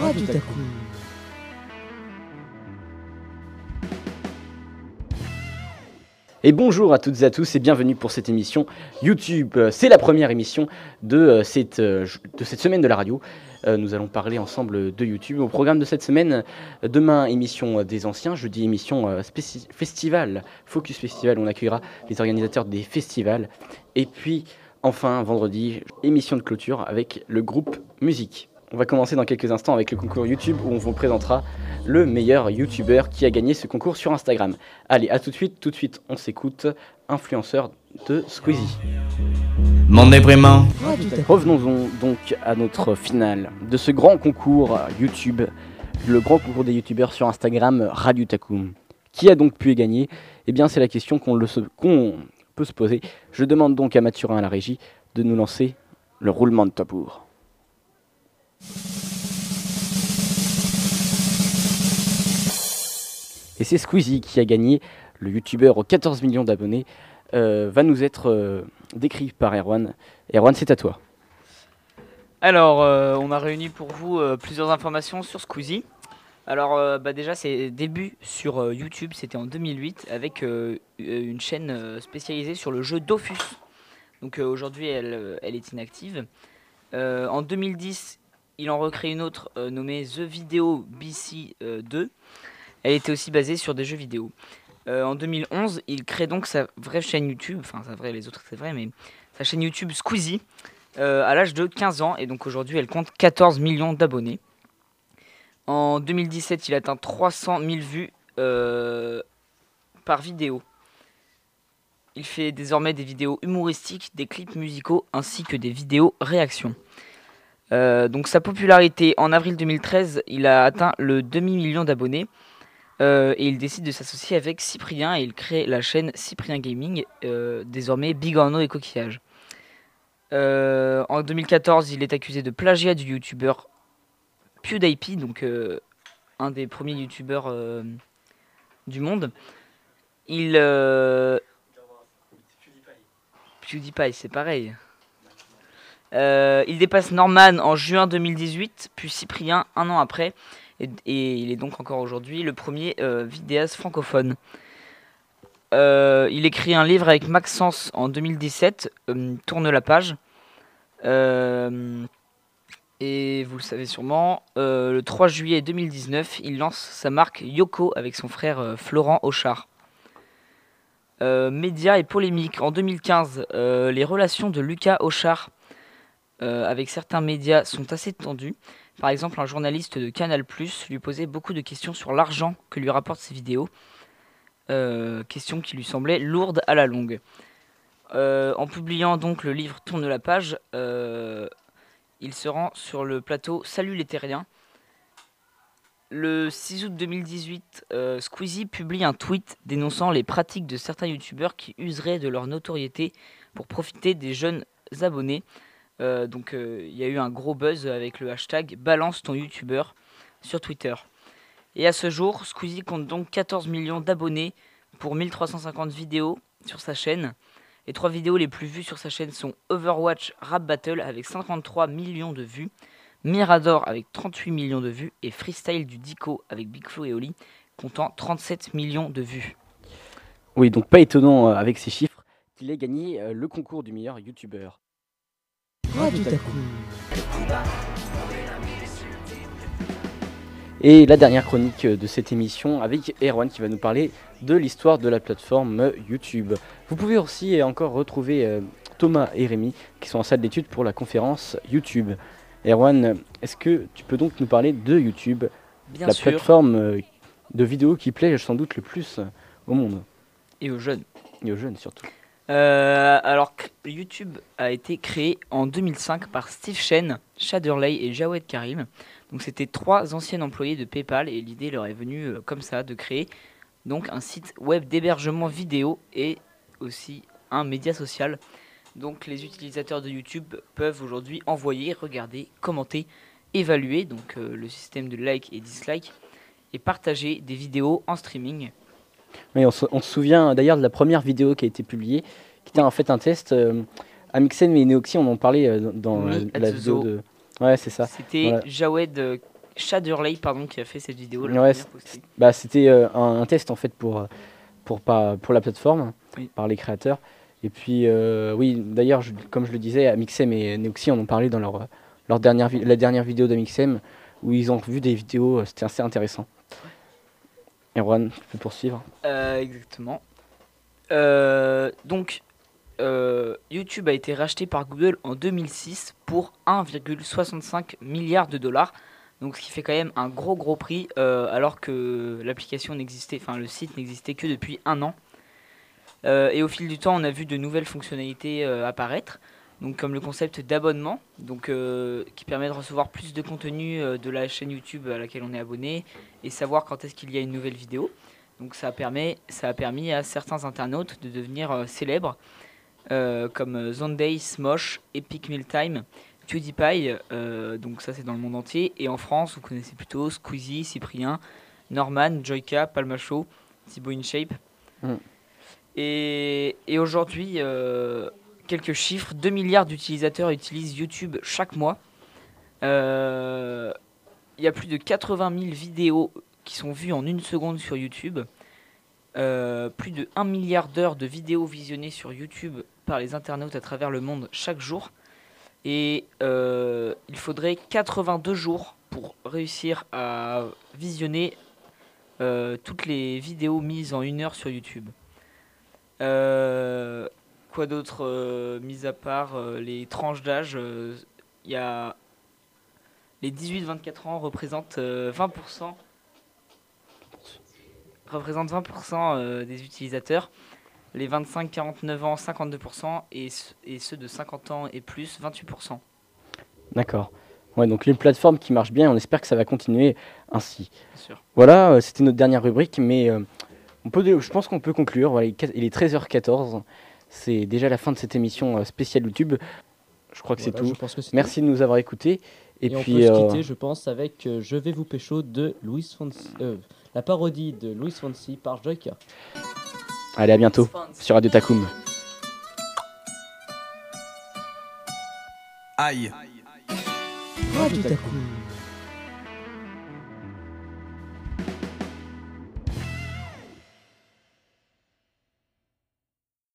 Radio Taku. Et bonjour à toutes et à tous et bienvenue pour cette émission YouTube. Euh, C'est la première émission de, euh, cette, euh, de cette semaine de la radio. Nous allons parler ensemble de YouTube. Au programme de cette semaine, demain émission des anciens, jeudi émission festival, Focus Festival, on accueillera les organisateurs des festivals. Et puis enfin vendredi, émission de clôture avec le groupe Musique. On va commencer dans quelques instants avec le concours YouTube où on vous présentera le meilleur YouTuber qui a gagné ce concours sur Instagram. Allez, à tout de suite, tout de suite, on s'écoute. Influenceur de Squeezie. Déprimant. Radio Taku. Revenons donc à notre finale de ce grand concours YouTube, le grand concours des YouTubeurs sur Instagram, Radio Takum. Qui a donc pu y gagner? Eh bien, c'est la question qu'on peut se poser. Je demande donc à Mathurin à la régie de nous lancer le roulement de tambour. Et c'est Squeezie qui a gagné, le youtubeur aux 14 millions d'abonnés, euh, va nous être euh, décrit par Erwan. Erwan, c'est à toi. Alors, euh, on a réuni pour vous plusieurs informations sur Squeezie. Alors, bah déjà, ses débuts sur YouTube, c'était en 2008 avec une chaîne spécialisée sur le jeu Dofus. Donc aujourd'hui, elle, est inactive. En 2010, il en recrée une autre nommée The Video BC euh, 2. Elle était aussi basée sur des jeux vidéo. Euh, en 2011, il crée donc sa vraie chaîne YouTube, enfin sa vraie, les autres c'est vrai, mais sa chaîne YouTube Squeezie euh, à l'âge de 15 ans et donc aujourd'hui elle compte 14 millions d'abonnés. En 2017 il atteint 300 000 vues euh, par vidéo. Il fait désormais des vidéos humoristiques, des clips musicaux ainsi que des vidéos réactions. Donc sa popularité en avril 2013 il a atteint le demi-million d'abonnés. Euh, et il décide de s'associer avec Cyprien et il crée la chaîne Cyprien Gaming, euh, désormais Bigorneau et Coquillage. Euh, en 2014, il est accusé de plagiat du youtubeur PewDiePie, donc euh, un des premiers youtubeurs du monde. Il. PewDiePie, c'est pareil. Il dépasse Norman en juin 2018, puis Cyprien un an après, et, il est donc encore aujourd'hui le premier euh, vidéaste francophone. Euh, il écrit un livre avec Maxence en 2017, euh, Tourne la page. Et vous le savez sûrement, le 3 juillet 2019, il lance sa marque Yoko avec son frère Florent Auchard. Médias et polémiques. En 2015, euh, les relations de Lucas Auchard avec certains médias sont assez tendues. Par exemple, un journaliste de Canal lui posait beaucoup de questions sur l'argent que lui rapportent ses vidéos. Euh, questions qui lui semblaient lourdes à la longue. Euh, en publiant donc le livre Tourne la page, euh, il se rend sur le plateau Salut les terriens. Le 6 août 2018, euh, Squeezie publie un tweet dénonçant les pratiques de certains youtubeurs qui useraient de leur notoriété pour profiter des jeunes abonnés. Euh, donc euh, il y a eu un gros buzz avec le hashtag balance ton youtubeur sur Twitter. Et à ce jour, Squeezie compte donc 14 millions d'abonnés pour 1350 vidéos sur sa chaîne. Les trois vidéos les plus vues sur sa chaîne sont Overwatch Rap Battle avec 53 millions de vues, Mirador avec 38 millions de vues et Freestyle du Dico avec Big Flo et Oli comptant 37 millions de vues. Oui, donc pas étonnant euh, avec ces chiffres qu'il ait gagné le concours du meilleur youtubeur. Radio Taku. Et la dernière chronique de cette émission avec Erwan qui va nous parler de l'histoire de la plateforme YouTube. Vous pouvez aussi encore retrouver euh, Thomas et Rémi qui sont en salle d'études pour la conférence YouTube. Erwan, est-ce que tu peux donc nous parler de YouTube, Bien la sûr, plateforme euh, de vidéos qui plaît sans doute le plus au monde? Et aux jeunes. et aux jeunes surtout Euh, alors, YouTube a été créé en 2005 par Steve Chen, Shaderley et Jawed Karim. Donc, c'était trois anciens employés de PayPal et l'idée leur est venue euh, comme ça de créer donc un site web d'hébergement vidéo et aussi un média social. Donc, les utilisateurs de YouTube peuvent aujourd'hui envoyer, regarder, commenter, évaluer donc euh, le système de like et dislike et partager des vidéos en streaming. Oui, on se, on se souvient d'ailleurs de la première vidéo qui a été publiée, qui était en fait un test. Euh, Amixen et Neoxy, on en parlait euh, dans la, vidéo de. Ouais, c'est ça. C'était voilà. Jawed euh, Shadurley pardon, qui a fait cette vidéo. Ouais. Bah, c'était euh, un, un test en fait pour, euh, pour, pas, pour la plateforme, Oui. par les créateurs. Et puis, euh, oui, d'ailleurs, comme je le disais, Amixem et Neoxy en ont parlé dans leur, leur dernière, la dernière vidéo d'Amixem, où ils ont vu des vidéos, c'était assez intéressant. Erwan, tu peux poursuivre Euh, exactement. Euh, donc, euh, YouTube a été racheté par Google en 2006 pour 1,65 milliard de dollars. Donc, ce qui fait quand même un gros gros prix, alors que l'application n'existait, enfin le site n'existait que depuis un an. Et au fil du temps, on a vu de nouvelles fonctionnalités apparaître, donc comme le concept d'abonnement, donc euh, qui permet de recevoir plus de contenu euh, de la chaîne YouTube à laquelle on est abonné et savoir quand est-ce qu'il y a une nouvelle vidéo. Donc ça, permet, ça a permis à certains internautes de devenir euh, célèbres, comme Zonday, Smosh, Epic Meal Time, PewDiePie, donc ça c'est dans le monde entier, et en France vous connaissez plutôt Squeezie, Cyprien, Norman, Joyka, Palmacho, Thibaut InShape. Mm. Et, et aujourd'hui, euh, quelques chiffres, 2 milliards d'utilisateurs utilisent YouTube chaque mois. Euh, Il y a plus de 80 000 vidéos qui sont vues en une seconde sur YouTube. Euh, plus de 1 milliard d'heures de vidéos visionnées sur YouTube par les internautes à travers le monde chaque jour. Et euh, il faudrait 82 jours pour réussir à visionner toutes les vidéos mises en une heure sur YouTube. Quoi d'autre, euh, mis à part euh, les tranches d'âge, euh, il y a les 18-24 ans représentent euh, 20%, représentent 20% euh, des utilisateurs, les 25-49 ans 52% et, et ceux de 50 ans et plus 28%. D'accord. Ouais, donc une plateforme qui marche bien, on espère que ça va continuer ainsi. Bien sûr. Voilà, c'était notre dernière rubrique, mais on peut, je pense qu'on peut conclure. Voilà, il est 13h14, c'est déjà la fin de cette émission euh, spéciale YouTube. Je crois que c'est tout. que Merci de nous avoir écoutés. Et, Et, on puis, peut se euh, quitter, je pense, avec euh, Je vais vous pécho de Louis Fonsi, euh, la parodie de Louis Fonsi par Joyka. allez, à bientôt sur Radio Takum. Aïe. Radio Takum.